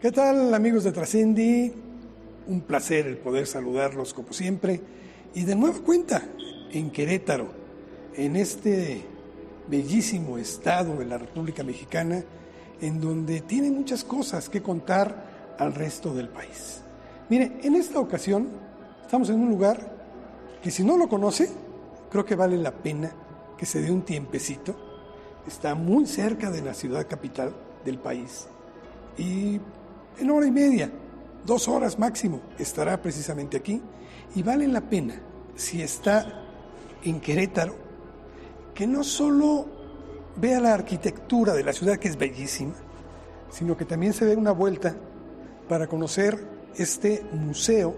¿Qué tal amigos de Trascendi? Un placer el poder saludarlos como siempre y de nueva cuenta en Querétaro, en este bellísimo estado de la República Mexicana, en donde tiene muchas cosas que contar al resto del país. Mire, en esta ocasión estamos en un lugar que si no lo conoce, creo que vale la pena que se dé un tiempecito. Está muy cerca de la ciudad capital del país y en hora y media, dos horas máximo, estará precisamente aquí y vale la pena, si está en Querétaro, que no solo vea la arquitectura de la ciudad, que es bellísima, sino que también se dé una vuelta para conocer este museo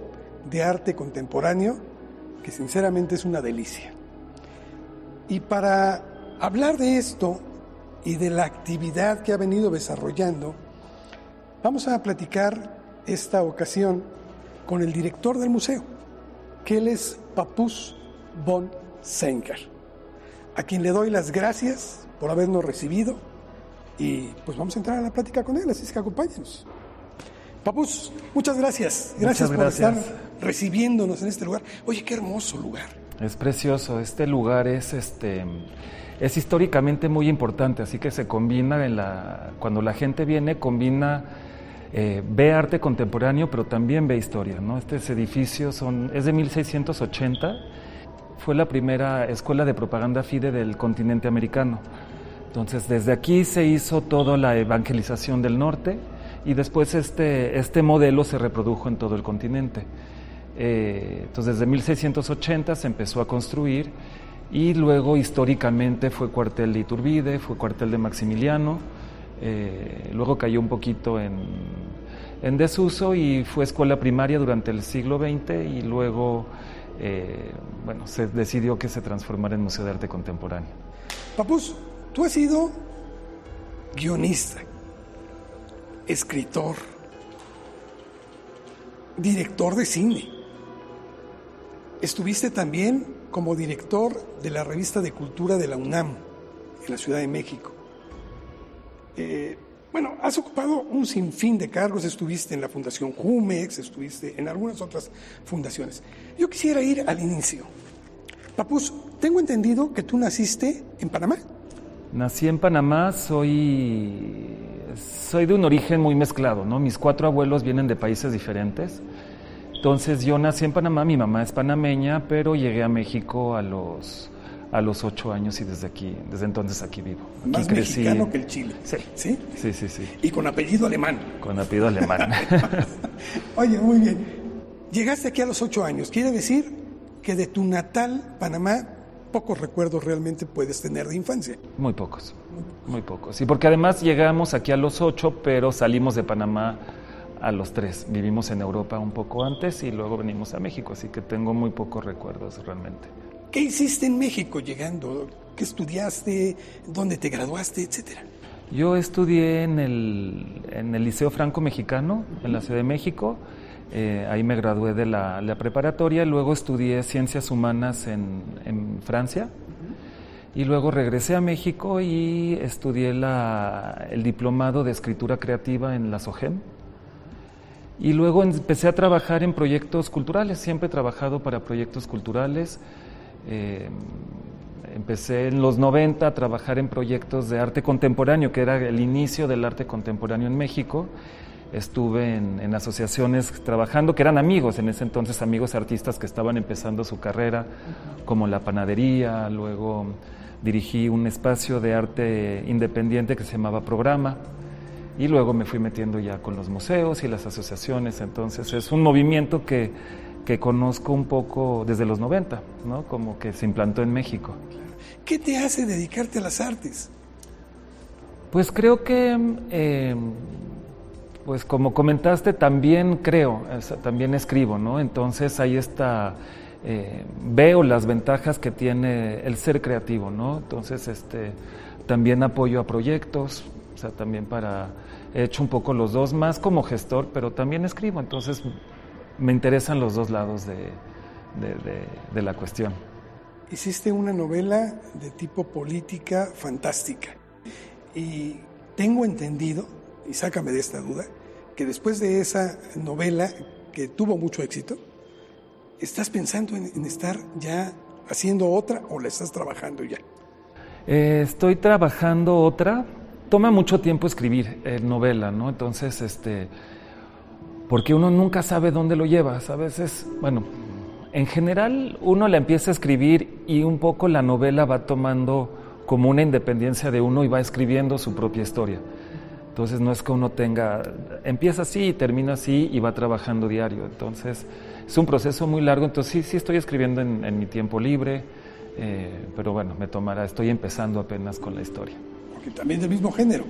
de arte contemporáneo, que sinceramente es una delicia. Y para hablar de esto y de la actividad que ha venido desarrollando, Vamos a platicar esta ocasión con el director del museo, que él es Papus von Senker, a quien le doy las gracias por habernos recibido y pues vamos a entrar a la plática con él, así es que acompáñenos. Papus, muchas gracias. Gracias, por estar recibiéndonos en este lugar. Oye, qué hermoso lugar. Es precioso. Este lugar es este es históricamente muy importante, así que se combina en la cuando la gente viene combina eh, ve arte contemporáneo, pero también ve historia. ¿no? Este edificio son, es de 1680, fue la primera escuela de propaganda FIDE del continente americano. Entonces, desde aquí se hizo toda la evangelización del norte y después este, este modelo se reprodujo en todo el continente. Eh, entonces, desde 1680 se empezó a construir y luego históricamente fue cuartel de Iturbide, fue cuartel de Maximiliano eh, luego cayó un poquito en, desuso y fue escuela primaria durante el siglo XX y luego eh, bueno, se decidió que se transformara en Museo de Arte Contemporáneo. Papus, tú has sido guionista, escritor, director de cine. Estuviste también como director de la revista de cultura de la UNAM en la Ciudad de México. Eh, bueno, has ocupado un sinfín de cargos, estuviste en la Fundación Jumex, estuviste en algunas otras fundaciones. Yo quisiera ir al inicio. Papus, tengo entendido que tú naciste en Panamá. Nací en Panamá, soy, soy de un origen muy mezclado, ¿no? Mis cuatro abuelos vienen de países diferentes. Entonces yo nací en Panamá, mi mamá es panameña, pero llegué a México a los a los ocho años y desde aquí, desde entonces aquí vivo. Más mexicano que el Chile. Sí. sí. Sí, sí, sí. Y con apellido alemán. Con apellido alemán. Oye, muy bien. Llegaste aquí a los ocho años. Quiere decir que de tu natal Panamá pocos recuerdos realmente puedes tener de infancia. Muy pocos, muy pocos. Y porque además llegamos aquí a los ocho, pero salimos de Panamá a los tres. Vivimos en Europa un poco antes y luego venimos a México, así que tengo muy pocos recuerdos realmente. ¿Qué hiciste en México llegando? ¿Qué estudiaste? ¿Dónde te graduaste? Etcétera. Yo estudié en el, en el Liceo Franco Mexicano, en la Ciudad de México. Eh, ahí me gradué de la, la, preparatoria. Luego estudié Ciencias Humanas en, en Francia. Y luego regresé a México y estudié la, el diplomado de escritura creativa en la SOGEM. Y luego empecé a trabajar en proyectos culturales. Siempre he trabajado para proyectos culturales. Eh, empecé en los 90 a trabajar en proyectos de arte contemporáneo, que era el inicio del arte contemporáneo en México. Estuve en, asociaciones trabajando, que eran amigos en ese entonces, amigos artistas que estaban empezando su carrera, como la panadería, luego dirigí un espacio de arte independiente que se llamaba Programa, y luego me fui metiendo ya con los museos y las asociaciones, entonces es un movimiento que que conozco un poco desde los 90, ¿no? Como que se implantó en México. ¿Qué te hace dedicarte a las artes? Pues creo que, eh, pues como comentaste, también creo, también escribo, ¿no? Entonces ahí está, eh, veo las ventajas que tiene el ser creativo, ¿no? Entonces, este, también apoyo a proyectos, o sea, también para, he hecho un poco los dos, más como gestor, pero también escribo, entonces me interesan los dos lados de, de, la cuestión. Hiciste una novela de tipo política fantástica y tengo entendido, y sácame de esta duda, que que después de esa novela que tuvo mucho éxito, ¿estás pensando en, estar ya haciendo otra o la estás trabajando ya? Eh, estoy trabajando otra. Toma mucho tiempo escribir eh, novela, ¿no? Entonces, este, porque uno nunca sabe dónde lo llevas. A veces, bueno, en general uno la empieza a escribir y un poco la novela va tomando como una independencia de uno y va escribiendo su propia historia. Entonces no es que uno tenga, empieza así y termina así y va trabajando diario. Entonces es un proceso muy largo. Entonces sí, sí estoy escribiendo en, mi tiempo libre, eh, pero bueno, me tomará, estoy empezando apenas con la historia. Porque también del mismo género.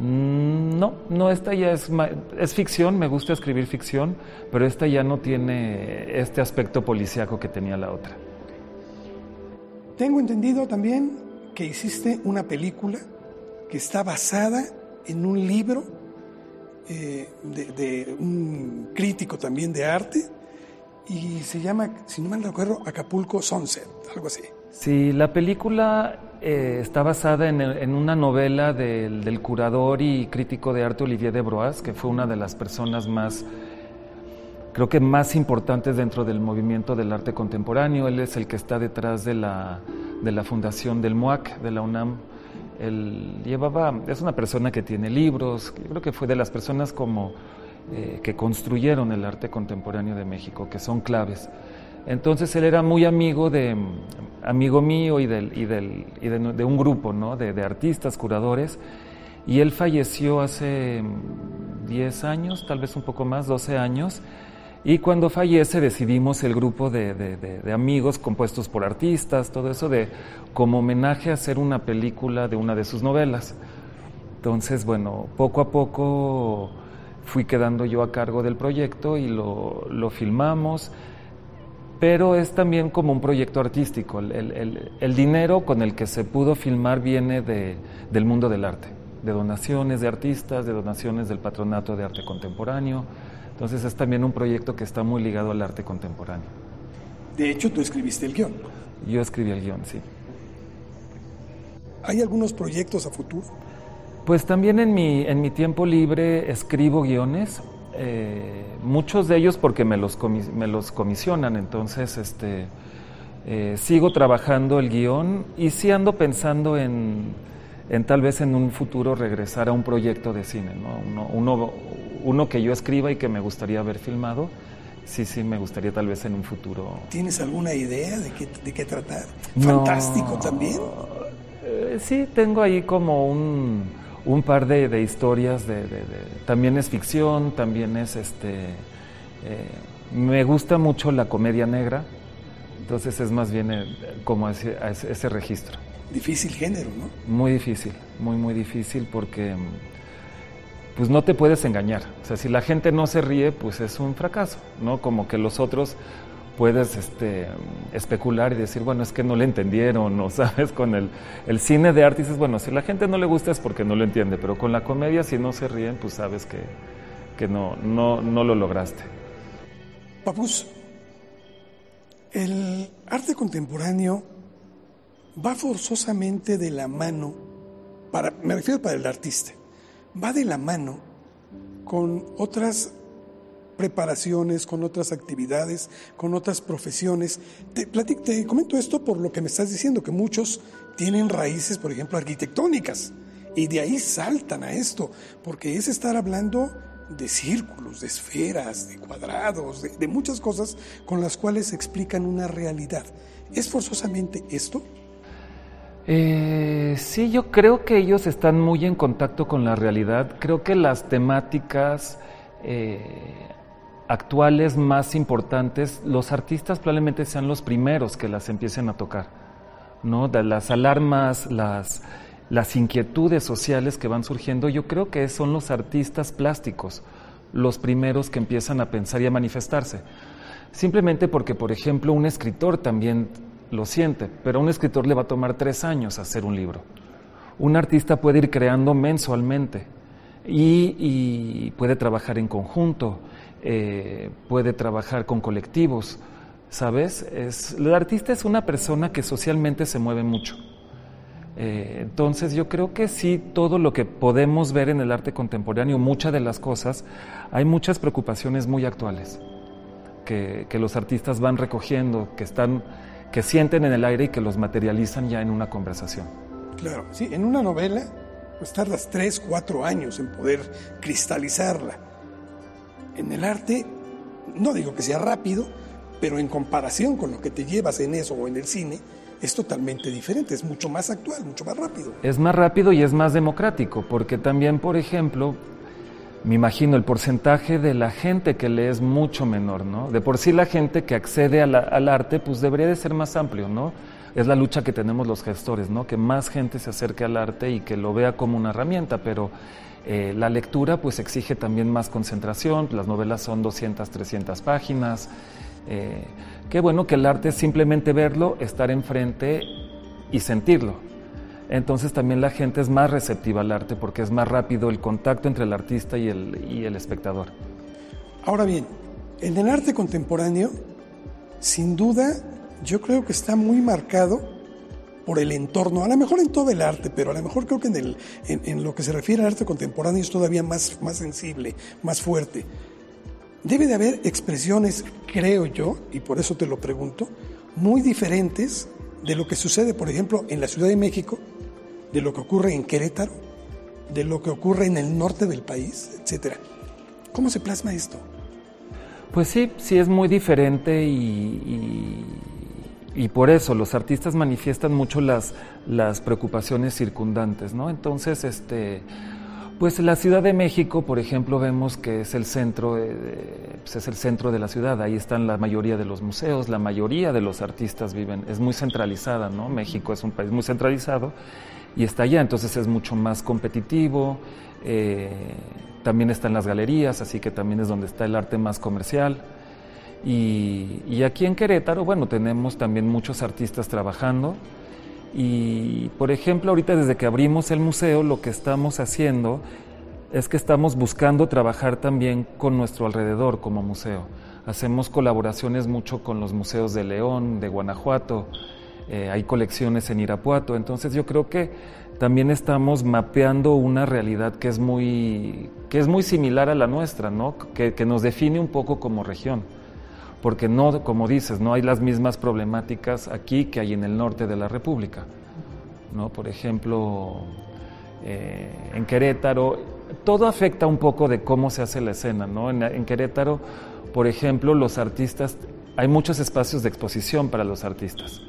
Mm, no, no, esta ya es, es ficción, me gusta escribir ficción, pero esta ya no tiene este aspecto policíaco que tenía la otra. Tengo entendido también que hiciste una película que está basada en un libro eh, de, un crítico también de arte y se llama, si no mal recuerdo, Acapulco Sunset, algo así. Sí, la película eh, está basada en, una novela del, curador y crítico de arte Olivier de Broas, que fue una de las personas más, creo que más importantes dentro del movimiento del arte contemporáneo. Él es el que está detrás de la, fundación del MOAC, de la UNAM, él llevaba, es una persona que tiene libros, creo que fue de las personas como eh, que construyeron el arte contemporáneo de México, que son claves. Entonces él era muy amigo de amigo mío y, del, y, del, y de, un grupo ¿no? de, de, artistas, curadores, y él falleció hace 10 años, tal vez un poco más, 12 años, y cuando fallece decidimos el grupo de, amigos compuestos por artistas, todo eso de como homenaje a hacer una película de una de sus novelas. Entonces, bueno, poco a poco fui quedando yo a cargo del proyecto y lo, filmamos, pero es también como un proyecto artístico. El, dinero con el que se pudo filmar viene del mundo del arte, de donaciones de artistas, de donaciones del Patronato de Arte Contemporáneo entonces es también un proyecto que está muy ligado al arte contemporáneo. De hecho, tú escribiste el guion. Yo escribí el guion, sí. ¿Hay algunos proyectos a futuro? Pues también en mi, en mi tiempo libre escribo guiones, eh, muchos de ellos porque me los, me los comisionan, entonces este, eh, sigo trabajando el guion y sí ando pensando en, en, tal vez en un futuro regresar a un proyecto de cine, ¿no? uno, uno que yo escriba y que me gustaría ver filmado, sí, sí, me gustaría tal vez en un futuro. ¿Tienes alguna idea de qué, de qué tratar? ¿Fantástico también? Eh, sí, tengo ahí como un, un par de, de historias, de, también es ficción, también es este... Eh, me gusta mucho la comedia negra, entonces es más bien eh, como ese, ese registro. Difícil género, ¿no? Muy difícil, muy, muy difícil porque pues no te puedes engañar. O sea, si la gente no se ríe, pues es un fracaso, ¿no? Como que los otros puedes este, especular y decir, bueno, es que no le entendieron, o sabes, con el, el cine de arte dices, bueno, si la gente no le gusta es porque no lo entiende, pero con la comedia si no se ríen, pues sabes que, que no, no, no lo lograste. Papus, el arte contemporáneo va forzosamente de la mano, para, me refiero para el artista, va de la mano con otras preparaciones, con otras actividades, con otras profesiones. Te, te comento esto por lo que me estás diciendo, que muchos tienen raíces, por ejemplo, arquitectónicas, y de ahí saltan a esto, porque es estar hablando de círculos, de esferas, de cuadrados, de, muchas cosas con las cuales explican una realidad. ¿Es forzosamente esto? Eh, sí, yo creo que ellos están muy en contacto con la realidad. Creo que las temáticas eh, actuales más importantes, los artistas probablemente sean los primeros que las empiecen a tocar, ¿no? De las alarmas, las, las inquietudes sociales que van surgiendo, yo creo que son los artistas plásticos los primeros que empiezan a pensar y a manifestarse. Simplemente porque, por ejemplo, un escritor también lo siente, pero a un escritor le va a tomar tres años hacer un libro. Un artista puede ir creando mensualmente y, puede trabajar en conjunto, eh, puede trabajar con colectivos, ¿sabes? Es, el artista es una persona que socialmente se mueve mucho. Eh, entonces yo creo que sí, todo lo que podemos ver en el arte contemporáneo, muchas de las cosas, hay muchas preocupaciones muy actuales que, que los artistas van recogiendo, que están, que sienten en el aire y que los materializan ya en una conversación. Claro, sí, en una novela pues tardas tres, cuatro años en poder cristalizarla. En el arte, no digo que sea rápido, pero en comparación con lo que te llevas en eso o en el cine, es totalmente diferente, es mucho más actual, mucho más rápido. Es más rápido y es más democrático, porque también, por ejemplo, me imagino el porcentaje de la gente que lee es mucho menor, ¿no? De por sí la gente que accede al arte, pues debería de ser más amplio, ¿no? Es la lucha que tenemos los gestores, ¿no? Que más gente se acerque al arte y que lo vea como una herramienta, pero eh, la lectura pues exige también más concentración, las novelas son 200, 300 páginas, eh, qué bueno que el arte es simplemente verlo, estar enfrente y sentirlo. Entonces también la gente es más receptiva al arte porque es más rápido el contacto entre el artista y el, y el espectador. Ahora bien, en el arte contemporáneo, sin duda, yo creo que está muy marcado por el entorno, a lo mejor en todo el arte, pero a lo mejor creo que en, el, en, en lo que se refiere al arte contemporáneo es todavía más, más sensible, más fuerte. Debe de haber expresiones, creo yo, y por eso te lo pregunto, muy diferentes de lo que sucede, por ejemplo, en la Ciudad de México, de lo que ocurre en Querétaro, de lo que ocurre en el norte del país, etcétera. ¿Cómo se plasma esto? Pues sí, sí es muy diferente y, y, y, por eso los artistas manifiestan mucho las, las preocupaciones circundantes, ¿no? Entonces, este pues la Ciudad de México, por ejemplo, vemos que es el centro, eh, pues es el centro de la ciudad. Ahí están la mayoría de los museos, la mayoría de los artistas viven. Es muy centralizada, ¿no? México es un país muy centralizado y está allá, entonces es mucho más competitivo. Eh, también están las galerías, así que también es donde está el arte más comercial. Y, aquí en Querétaro, bueno, tenemos también muchos artistas trabajando. Y, por ejemplo, ahorita desde que abrimos el museo, lo que estamos haciendo es que estamos buscando trabajar también con nuestro alrededor como museo. Hacemos colaboraciones mucho con los museos de León, de Guanajuato, eh, hay colecciones en Irapuato, entonces yo creo que también estamos mapeando una realidad que es muy, que es muy similar a la nuestra, ¿no? que, que nos define un poco como región porque no, como dices, no hay las mismas problemáticas aquí que hay en el norte de la República. ¿no? Por ejemplo, eh, en Querétaro, todo afecta un poco de cómo se hace la escena. ¿no? En, en, Querétaro, por ejemplo, los artistas, hay muchos espacios de exposición para los artistas.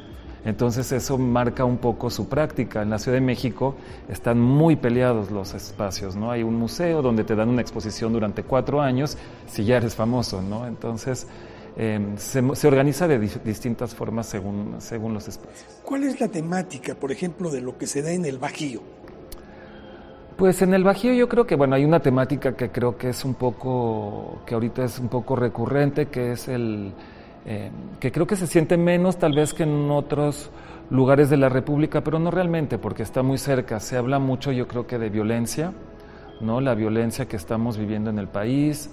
Entonces eso marca un poco su práctica. En la Ciudad de México están muy peleados los espacios, ¿no? Hay un museo donde te dan una exposición durante cuatro años si ya eres famoso, ¿no? Entonces eh, se, se, organiza de di distintas formas según, según los espacios. ¿Cuál es la temática, por ejemplo, de lo que se da en el Bajío? Pues en el Bajío yo creo que, bueno, hay una temática que creo que es un poco, que ahorita es un poco recurrente, que es el, eh, que creo que se siente menos tal vez que en otros lugares de la República, pero no realmente, porque está muy cerca. Se habla mucho, yo creo que de violencia, ¿no? La violencia que estamos viviendo en el país,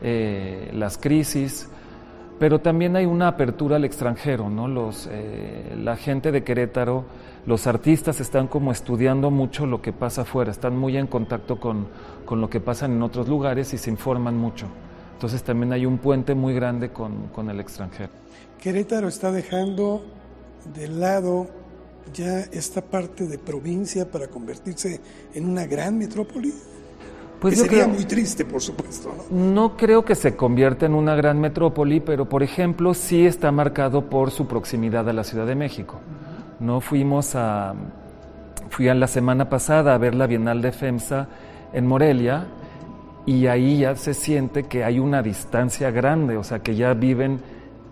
eh, las crisis, pero también hay una apertura al extranjero, ¿no? Los, eh, la gente de Querétaro, los artistas están como estudiando mucho lo que pasa afuera, están muy en contacto con, con, lo que pasa en otros lugares y se informan mucho. Entonces también hay un puente muy grande con, con el extranjero. Querétaro está dejando de lado ya esta parte de provincia para convertirse en una gran metrópoli. Pues que sería creo, muy triste, por supuesto. ¿no? ¿no? creo que se convierta en una gran metrópoli, pero por ejemplo sí está marcado por su proximidad a la Ciudad de México. No fuimos a, fui a la semana pasada a ver la Bienal de FEMSA en Morelia y ahí ya se siente que hay una distancia grande, o sea que ya viven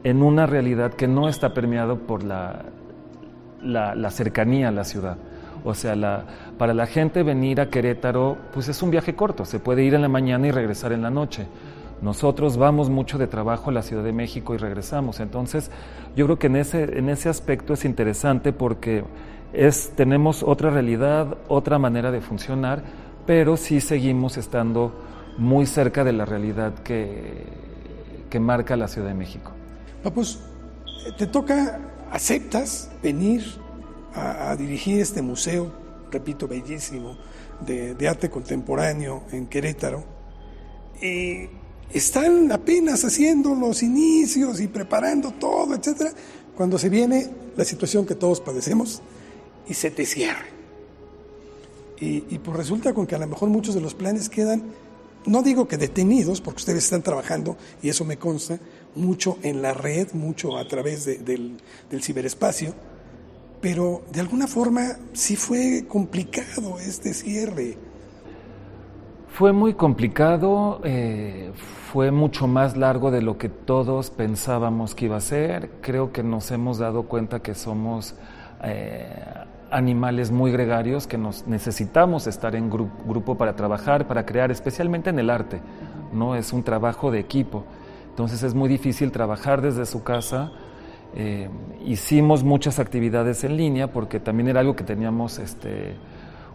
en una realidad que no está permeado por la, la, la cercanía a la ciudad. O sea, la, para la gente venir a Querétaro, pues es un viaje corto, se puede ir en la mañana y regresar en la noche. Nosotros vamos mucho de trabajo a la Ciudad de México y regresamos. Entonces, yo creo que en ese, en ese aspecto es interesante porque es, tenemos otra realidad, otra manera de funcionar, pero sí seguimos estando muy cerca de la realidad que, que marca la Ciudad de México. Pues te toca, aceptas venir a, dirigir este museo, repito, bellísimo, de, arte contemporáneo en Querétaro. Y están apenas haciendo los inicios y preparando todo, etcétera, cuando se viene la situación que todos padecemos y se te cierra. Y, y pues resulta con que a lo mejor muchos de los planes quedan, no digo que detenidos, porque ustedes están trabajando, y eso me consta, mucho en la red, mucho a través del ciberespacio, pero de alguna forma sí fue complicado este cierre. Fue muy complicado, eh, fue mucho más largo de lo que todos pensábamos que iba a ser. Creo que nos hemos dado cuenta que somos eh, animales muy gregarios, que nos necesitamos estar en grupo para trabajar, para crear, especialmente en el arte. No es un trabajo de equipo. Entonces es muy difícil trabajar desde su casa. Eh, hicimos muchas actividades en línea porque también era algo que teníamos este,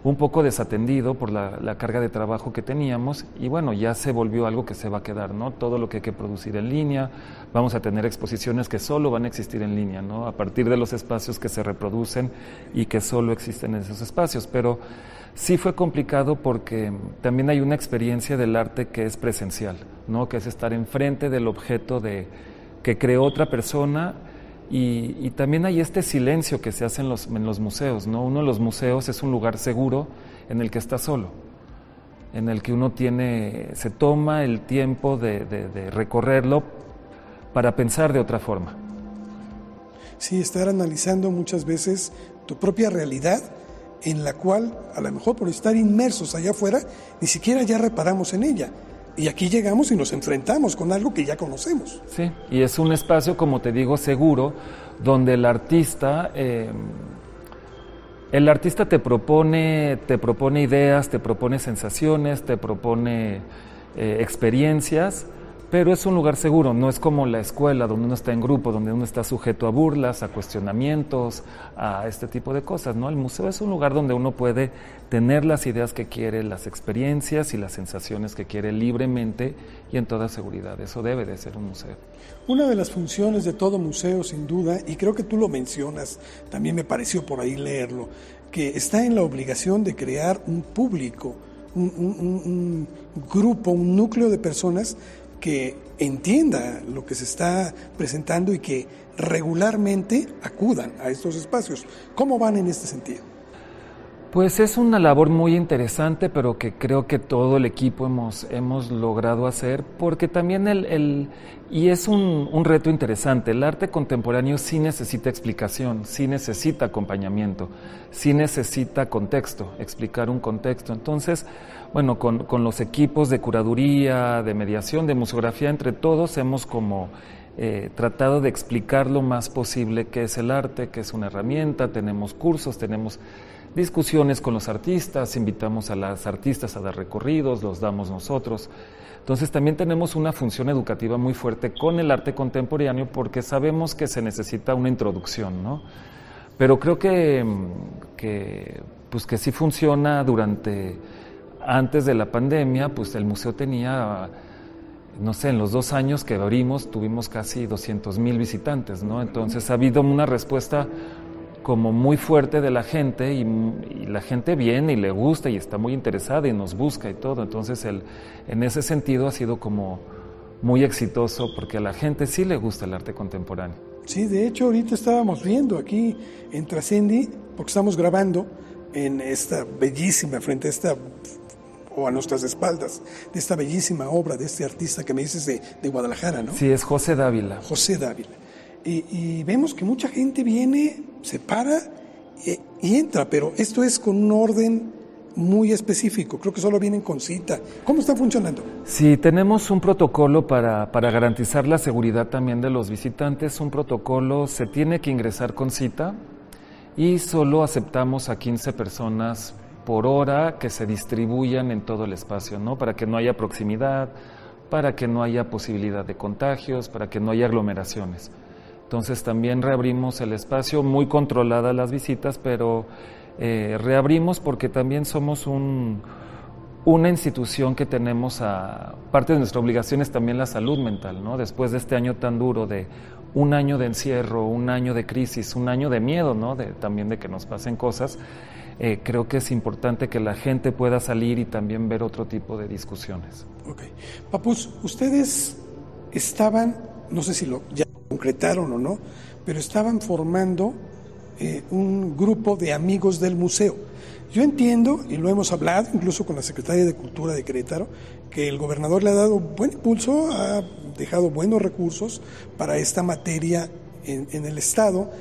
un poco desatendido por la, carga de trabajo que teníamos y bueno, ya se volvió algo que se va a quedar, ¿no? Todo lo que hay que producir en línea, vamos a tener exposiciones que solo van a existir en línea, ¿no? A partir de los espacios que se reproducen y que solo existen en esos espacios, pero sí fue complicado porque también hay una experiencia del arte que es presencial, ¿no? Que es estar enfrente del objeto de que creó otra persona y, también hay este silencio que se hace en los, en los museos, ¿no? Uno de los museos es un lugar seguro en el que está solo, en el que uno tiene, se toma el tiempo de, de recorrerlo para pensar de otra forma. Sí, estar analizando muchas veces tu propia realidad en la cual, a lo mejor por estar inmersos allá afuera, ni siquiera ya reparamos en ella. Y aquí llegamos y nos enfrentamos con algo que ya conocemos. Sí, y es un espacio, como te digo, seguro, donde el artista, eh, el artista te propone, te propone ideas, te propone sensaciones, te propone eh, experiencias pero es un lugar seguro, no es como la escuela donde uno está en grupo, donde uno está sujeto a burlas, a cuestionamientos, a este tipo de cosas, ¿no? El museo es un lugar donde uno puede tener las ideas que quiere, las experiencias y las sensaciones que quiere libremente y en toda seguridad. Eso debe de ser un museo. Una de las funciones de todo museo, sin duda, y creo que tú lo mencionas, también me pareció por ahí leerlo, que está en la obligación de crear un público, un, un grupo, un núcleo de personas que entienda lo que se está presentando y que regularmente acudan a estos espacios. ¿Cómo van en este sentido? Pues es una labor muy interesante, pero que creo que todo el equipo hemos, hemos logrado hacer, porque también el, el y es un, un, reto interesante, el arte contemporáneo sí necesita explicación, sí necesita acompañamiento, sí necesita contexto, explicar un contexto. Entonces, bueno, con, con los equipos de curaduría, de mediación, de museografía, entre todos hemos como eh, tratado de explicar lo más posible qué es el arte, qué es una herramienta, tenemos cursos, tenemos discusiones con los artistas, invitamos a las artistas a dar recorridos, los damos nosotros. Entonces también tenemos una función educativa muy fuerte con el arte contemporáneo porque sabemos que se necesita una introducción, ¿no? Pero creo que, que, pues que sí funciona durante, antes de la pandemia, pues el museo tenía, no sé, en los dos años que abrimos tuvimos casi 200 mil visitantes, ¿no? Entonces ha habido una respuesta como muy fuerte de la gente y, la gente viene y le gusta y está muy interesada y nos busca y todo. Entonces, el, en ese sentido ha sido como muy exitoso porque a la gente sí le gusta el arte contemporáneo. Sí, de hecho ahorita estábamos viendo aquí en Trascendi, porque estamos grabando en esta bellísima, frente a esta, o a nuestras espaldas, de esta bellísima obra de este artista que me dices de, de Guadalajara, ¿no? Sí, es José Dávila. José Dávila. Y, vemos que mucha gente viene, se para y, y, entra, pero esto es con un orden muy específico. Creo que solo vienen con cita. ¿Cómo está funcionando? Sí, tenemos un protocolo para, para garantizar la seguridad también de los visitantes. Un protocolo se tiene que ingresar con cita y solo aceptamos a 15 personas por hora que se distribuyan en todo el espacio, ¿no? Para que no haya proximidad, para que no haya posibilidad de contagios, para que no haya aglomeraciones. Entonces también reabrimos el espacio, muy controladas las visitas, pero eh, reabrimos porque también somos un, una institución que tenemos a parte de nuestra obligación es también la salud mental, ¿no? Después de este año tan duro de un año de encierro, un año de crisis, un año de miedo, ¿no? De, también de que nos pasen cosas. Eh, creo que es importante que la gente pueda salir y también ver otro tipo de discusiones. Ok. Papus, ustedes estaban, no sé si lo ya concretaron o no, pero estaban formando eh, un grupo de amigos del museo. Yo entiendo, y lo hemos hablado incluso con la Secretaria de Cultura de Querétaro, que el gobernador le ha dado buen impulso, ha dejado buenos recursos para esta materia en, en el Estado,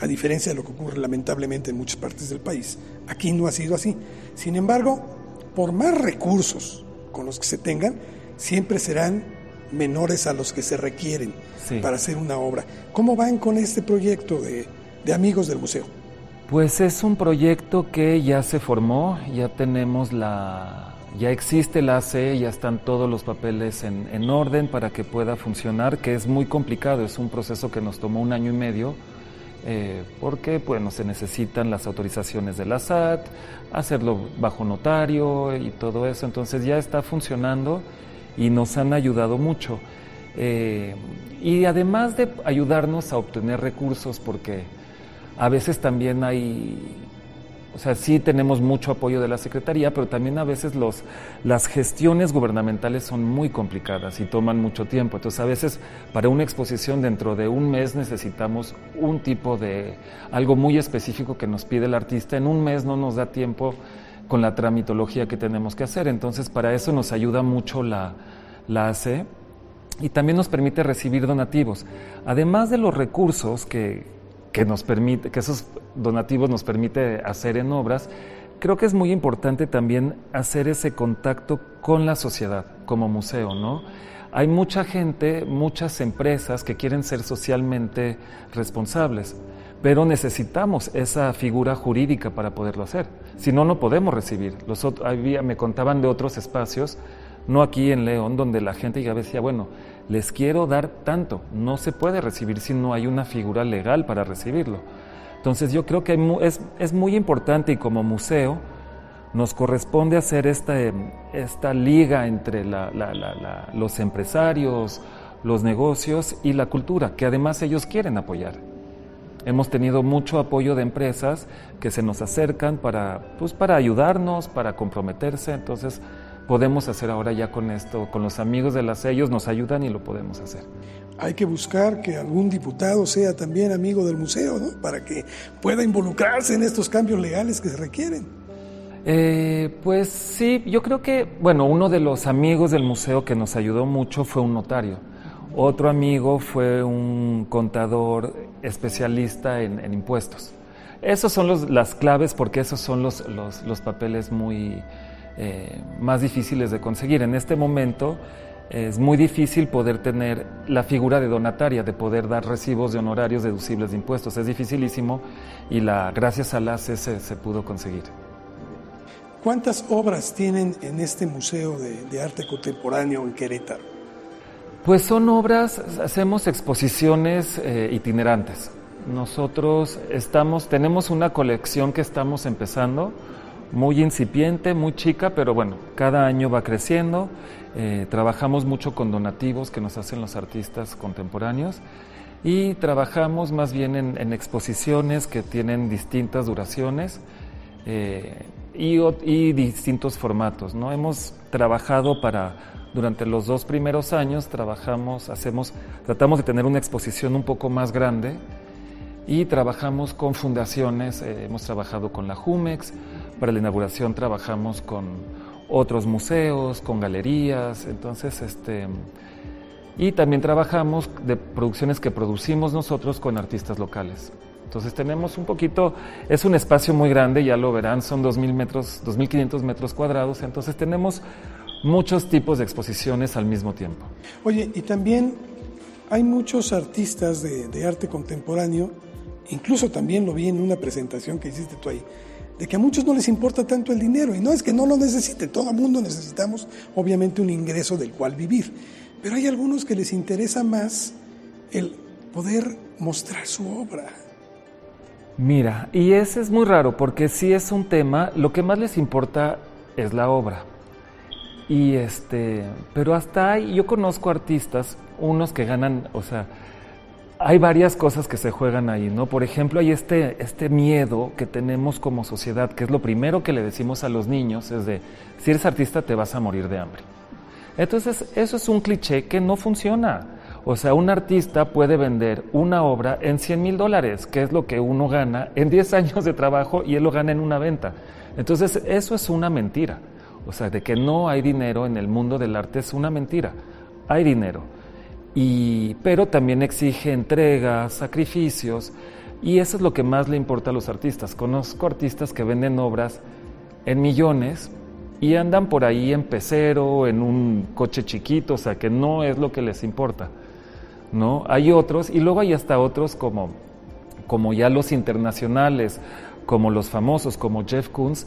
a diferencia de lo que ocurre lamentablemente en muchas partes del país. Aquí no ha sido así. Sin embargo, por más recursos con los que se tengan, siempre serán menores a los que se requieren para hacer una obra. ¿Cómo van con este proyecto de, de amigos del museo? Pues es un proyecto que ya se formó, ya tenemos la, ya existe la AC, ya están todos los papeles en, en, orden para que pueda funcionar, que es muy complicado, es un proceso que nos tomó un año y medio, eh, porque bueno, se necesitan las autorizaciones de la SAT, hacerlo bajo notario y todo eso, entonces ya está funcionando y nos han ayudado mucho. Eh, y además de ayudarnos a obtener recursos, porque a veces también hay, o sea, sí tenemos mucho apoyo de la Secretaría, pero también a veces los, las gestiones gubernamentales son muy complicadas y toman mucho tiempo. Entonces, a veces para una exposición dentro de un mes necesitamos un tipo de algo muy específico que nos pide el artista. En un mes no nos da tiempo con la tramitología que tenemos que hacer. Entonces, para eso nos ayuda mucho la, la AC y también nos permite recibir donativos. Además de los recursos que, que nos permite, que esos donativos nos permite hacer en obras, creo que es muy importante también hacer ese contacto con la sociedad como museo, ¿no? Hay mucha gente, muchas empresas que quieren ser socialmente responsables, pero necesitamos esa figura jurídica para poderlo hacer. Si no, no podemos recibir. Los había, me contaban de otros espacios, no aquí en León, donde la gente ya decía, bueno, les quiero dar tanto. No se puede recibir si no hay una figura legal para recibirlo. Entonces yo creo que es, muy importante y como museo nos corresponde hacer esta, esta liga entre los empresarios, los negocios y la cultura, que además ellos quieren apoyar. Hemos tenido mucho apoyo de empresas que se nos acercan para, pues, para ayudarnos, para comprometerse. Entonces, podemos hacer ahora ya con esto, con los amigos de las sellos nos ayudan y lo podemos hacer. Hay que buscar que algún diputado sea también amigo del museo, ¿no? Para que pueda involucrarse en estos cambios legales que se requieren. Eh, pues sí, yo creo que, bueno, uno de los amigos del museo que nos ayudó mucho fue un notario. Otro amigo fue un contador especialista en, impuestos. Esos son los, las claves porque esos son los, los, los papeles muy, eh, más difíciles de conseguir. En este momento es muy difícil poder tener la figura de donataria, de poder dar recibos de honorarios deducibles de impuestos. Es dificilísimo y la, gracias a la se, se pudo conseguir. ¿Cuántas obras tienen en este Museo de, Arte Contemporáneo en Querétaro? Pues son obras, hacemos exposiciones eh, itinerantes. Nosotros estamos, tenemos una colección que estamos empezando, muy incipiente, muy chica, pero bueno, cada año va creciendo. Eh, trabajamos mucho con donativos que nos hacen los artistas contemporáneos y trabajamos más bien en, exposiciones que tienen distintas duraciones eh, y, y, distintos formatos. ¿no? Hemos trabajado para, durante los dos primeros años, trabajamos, hacemos, tratamos de tener una exposición un poco más grande y trabajamos con fundaciones, eh, hemos trabajado con la Jumex, para la inauguración trabajamos con otros museos, con galerías, entonces este y también trabajamos de producciones que producimos nosotros con artistas locales. Entonces tenemos un poquito, es un espacio muy grande, ya lo verán, son 2.000 metros, 2.500 metros cuadrados, entonces tenemos muchos tipos de exposiciones al mismo tiempo. Oye, y también hay muchos artistas de, de arte contemporáneo, incluso también lo vi en una presentación que hiciste tú ahí, de que a muchos no les importa tanto el dinero. Y no es que no lo necesite, todo el mundo necesitamos obviamente un ingreso del cual vivir. Pero hay algunos que les interesa más el poder mostrar su obra. Mira, y ese es muy raro porque si es un tema, lo que más les importa es la obra. Y este, pero hasta ahí yo conozco artistas, unos que ganan, o sea, hay varias cosas que se juegan ahí, ¿no? Por ejemplo, hay este, este miedo que tenemos como sociedad, que es lo primero que le decimos a los niños, es de, si eres artista te vas a morir de hambre. Entonces, eso es un cliché que no funciona. O sea, un artista puede vender una obra en 100 mil dólares, que es lo que uno gana en 10 años de trabajo y él lo gana en una venta. Entonces, eso es una mentira. O sea, de que no hay dinero en el mundo del arte es una mentira. Hay dinero pero también exige entregas, sacrificios, y eso es lo que más le importa a los artistas. Conozco artistas que venden obras en millones y andan por ahí en pecero, en un coche chiquito, o sea que no es lo que les importa. ¿no? Hay otros, y luego hay hasta otros como, como ya los internacionales, como los famosos, como Jeff Koons,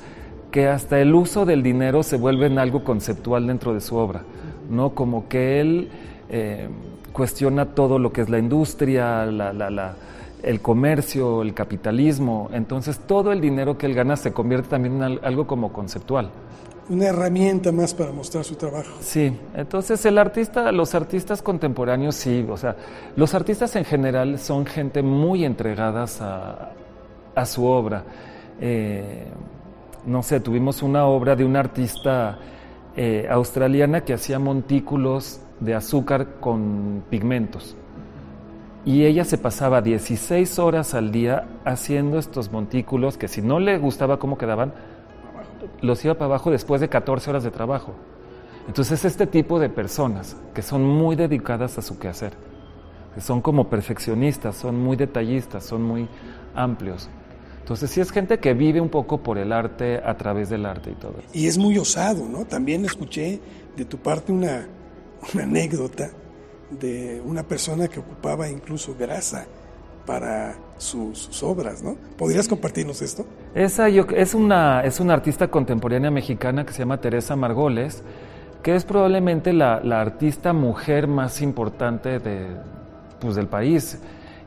que hasta el uso del dinero se vuelve en algo conceptual dentro de su obra, ¿no? Como que él eh, cuestiona todo lo que es la industria, el comercio, el capitalismo. Entonces todo el dinero que él gana se convierte también en algo como conceptual. Una herramienta más para mostrar su trabajo. Sí, entonces el artista, los artistas contemporáneos sí, o sea, los artistas en general son gente muy entregadas a, su obra. Eh, no sé, tuvimos una obra de una artista eh, australiana que hacía montículos de azúcar con pigmentos. Y ella se pasaba 16 horas al día haciendo estos montículos que si no le gustaba cómo quedaban, los iba para abajo después de 14 horas de trabajo. Entonces este tipo de personas que son muy dedicadas a su quehacer, que son como perfeccionistas, son muy detallistas, son muy amplios. Entonces sí es gente que vive un poco por el arte a través del arte y todo. Y es muy osado, ¿no? También escuché de tu parte una, una anécdota de una persona que ocupaba incluso grasa para sus, obras, ¿no? ¿Podrías compartirnos esto? Esa yo, es, una, es una artista contemporánea mexicana que se llama Teresa Margoles, que es probablemente la, la artista mujer más importante de, pues, del país.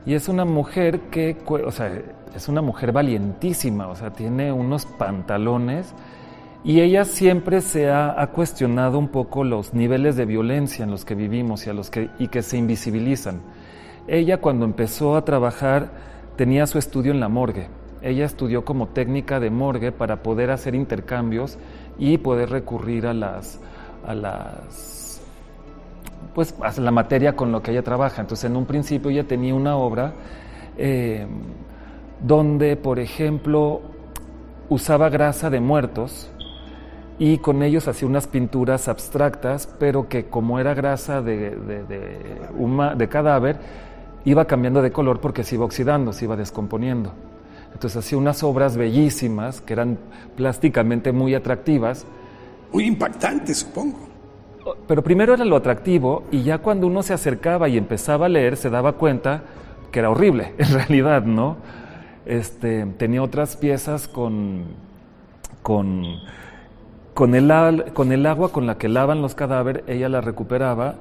Y es una mujer que, o sea, es una mujer valientísima, o sea, tiene unos pantalones y ella siempre se ha, cuestionado un poco los niveles de violencia en los que vivimos y, a los que, y que se invisibilizan. Ella cuando empezó a trabajar tenía su estudio en la morgue. Ella estudió como técnica de morgue para poder hacer intercambios y poder recurrir a las, a las pues a la materia con lo que ella trabaja. Entonces en un principio ella tenía una obra eh, donde, por ejemplo, usaba grasa de muertos y con ellos hacía unas pinturas abstractas, pero que como era grasa de, de, cadáver, iba cambiando de color porque se iba oxidando, se iba descomponiendo. Entonces hacía unas obras bellísimas, que eran plásticamente muy atractivas. Muy impactantes, supongo. Pero primero era lo atractivo y ya cuando uno se acercaba y empezaba a leer se daba cuenta que era horrible, en realidad, ¿no? Este, tenía otras piezas con, con con el, con el agua con la que lavan los cadáveres, ella la recuperaba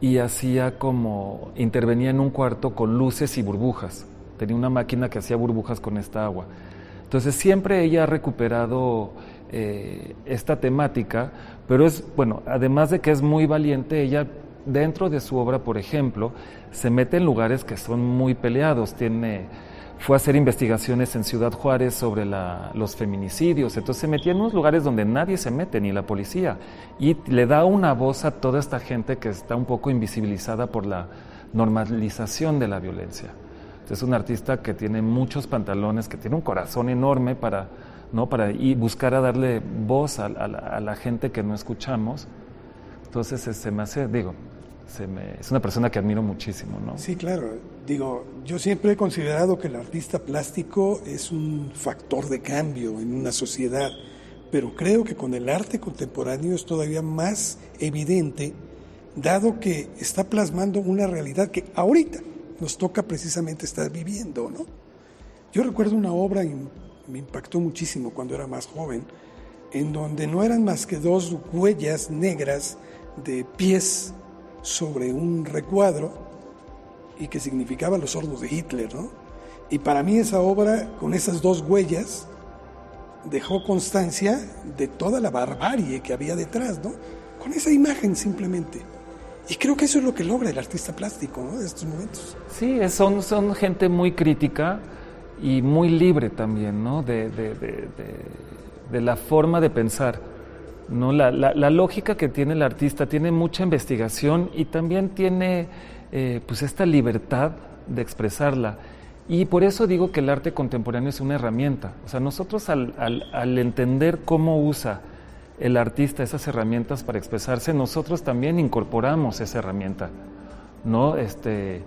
y hacía como, intervenía en un cuarto con luces y burbujas. Tenía una máquina que hacía burbujas con esta agua. Entonces siempre ella ha recuperado eh, esta temática, pero es, bueno, además de que es muy valiente, ella dentro de su obra, por ejemplo, se mete en lugares que son muy peleados. Tiene fue a hacer investigaciones en Ciudad Juárez sobre los feminicidios, entonces se metía en unos lugares donde nadie se mete, ni la policía, y le da una voz a toda esta gente que está un poco invisibilizada por la normalización de la violencia. Es un artista que tiene muchos pantalones, que tiene un corazón enorme para, ¿no? para y buscar a darle voz a, la, gente que no escuchamos. Entonces se me hace, digo, es una persona que admiro muchísimo, ¿no? Sí, claro. Digo, yo siempre he considerado que el artista plástico es un factor de cambio en una sociedad, pero creo que con el arte contemporáneo es todavía más evidente, dado que está plasmando una realidad que ahorita nos toca precisamente estar viviendo, ¿no? Yo recuerdo una obra y me impactó muchísimo cuando era más joven, en donde no eran más que dos huellas negras de pies sobre un recuadro y que significaba los sordos de Hitler, ¿no? Y para mí esa obra, con esas dos huellas, dejó constancia de toda la barbarie que había detrás, ¿no? Con esa imagen simplemente. Y creo que eso es lo que logra el artista plástico ¿no? de estos momentos. Sí, son, son gente muy crítica y muy libre también, ¿no? De, de, de, de la forma de pensar. ¿No? La, la, la, lógica que tiene el artista tiene mucha investigación y también tiene eh, pues esta libertad de expresarla. Y por eso digo que el arte contemporáneo es una herramienta. O sea, nosotros al, al, al entender cómo usa el artista esas herramientas para expresarse, nosotros también incorporamos esa herramienta. ¿no? Este,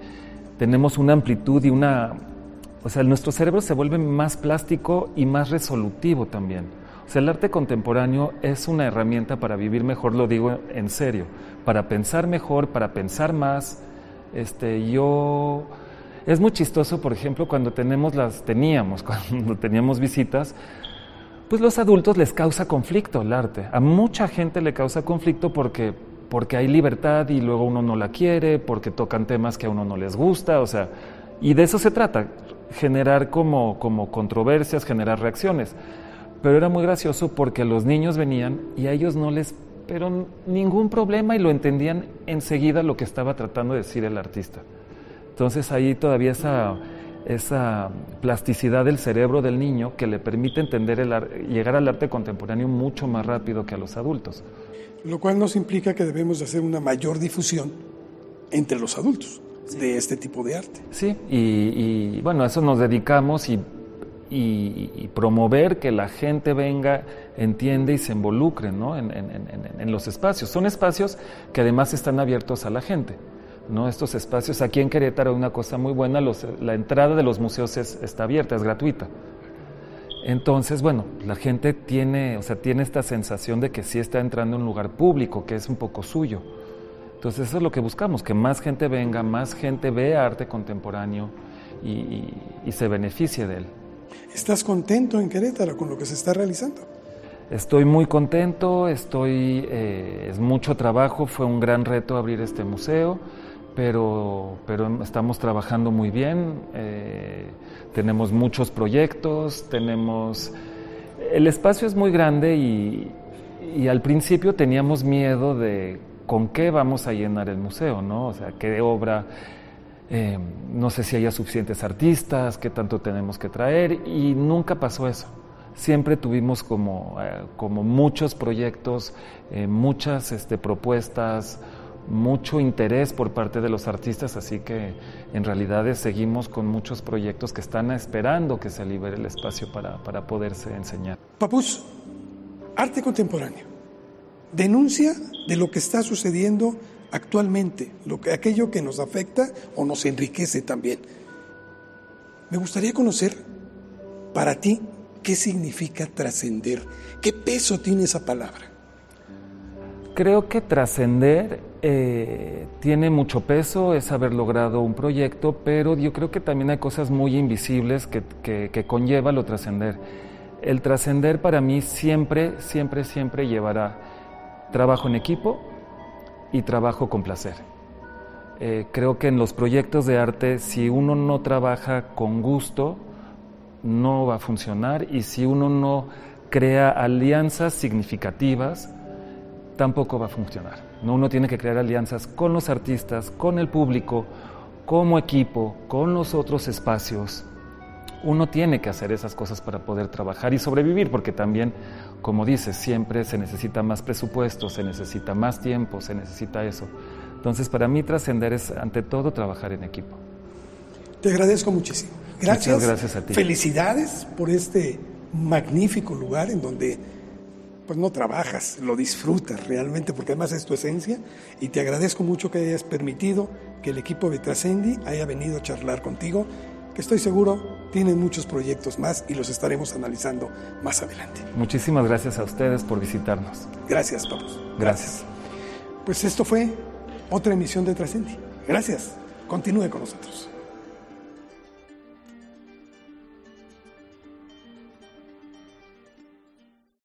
tenemos una amplitud y una... O sea, nuestro cerebro se vuelve más plástico y más resolutivo también. El arte contemporáneo es una herramienta para vivir mejor, lo digo en serio, para pensar mejor, para pensar más. Este, yo es muy chistoso, por ejemplo, cuando tenemos las teníamos, cuando teníamos visitas, pues los adultos les causa conflicto el arte. A mucha gente le causa conflicto porque porque hay libertad y luego uno no la quiere, porque tocan temas que a uno no les gusta, o sea, y de eso se trata, generar como, como controversias, generar reacciones. Pero era muy gracioso porque los niños venían y a ellos no les, pero ningún problema y lo entendían enseguida lo que estaba tratando de decir el artista. Entonces ahí todavía esa, esa plasticidad del cerebro del niño que le permite entender el llegar al arte contemporáneo mucho más rápido que a los adultos. Lo cual nos implica que debemos de hacer una mayor difusión entre los adultos sí. de este tipo de arte. Sí, y, y bueno, a eso nos dedicamos y y, promover que la gente venga, entiende y se involucre ¿no? en, en, en, en, los espacios. Son espacios que además están abiertos a la gente. ¿no? Estos espacios, aquí en Querétaro, una cosa muy buena, los, la entrada de los museos es, está abierta, es gratuita. Entonces, bueno, la gente tiene, o sea, tiene esta sensación de que sí está entrando en un lugar público, que es un poco suyo. Entonces, eso es lo que buscamos, que más gente venga, más gente vea arte contemporáneo y, y se beneficie de él. ¿Estás contento en Querétaro con lo que se está realizando? Estoy muy contento, estoy, eh, es mucho trabajo, fue un gran reto abrir este museo, pero, pero estamos trabajando muy bien, eh, tenemos muchos proyectos, tenemos... El espacio es muy grande y, y al principio teníamos miedo de con qué vamos a llenar el museo, ¿no? O sea, qué obra eh, no sé si haya suficientes artistas, qué tanto tenemos que traer, y nunca pasó eso. Siempre tuvimos como, eh, muchos proyectos, eh, muchas este, propuestas, mucho interés por parte de los artistas, así que en realidad seguimos con muchos proyectos que están esperando que se libere el espacio para, para poderse enseñar. Papus, arte contemporáneo, denuncia de lo que está sucediendo actualmente, lo que, aquello que nos afecta o nos enriquece también. Me gustaría conocer para ti qué significa trascender, qué peso tiene esa palabra. Creo que trascender eh, tiene mucho peso, es haber logrado un proyecto, pero yo creo que también hay cosas muy invisibles que, que, que conlleva lo trascender. El trascender para mí siempre, siempre, siempre llevará trabajo en equipo, y trabajo con placer. Eh, creo que en los proyectos de arte, si uno no trabaja con gusto, no va a funcionar y si uno no crea alianzas significativas, tampoco va a funcionar. ¿no? Uno tiene que crear alianzas con los artistas, con el público, como equipo, con los otros espacios. Uno tiene que hacer esas cosas para poder trabajar y sobrevivir, porque también como dices, siempre se necesita más presupuesto, se necesita más tiempo, se necesita eso. Entonces, para mí trascender es, ante todo, trabajar en equipo. Te agradezco muchísimo. Gracias. Muchas gracias a ti. Felicidades por este magnífico lugar en donde pues no trabajas, lo disfrutas realmente, porque además es tu esencia. Y te agradezco mucho que hayas permitido que el equipo de Trascendi haya venido a charlar contigo que estoy seguro tienen muchos proyectos más y los estaremos analizando más adelante. Muchísimas gracias a ustedes por visitarnos. Gracias, Papus. Gracias. gracias. Pues esto fue otra emisión de Trascendi. Gracias. Continúe con nosotros.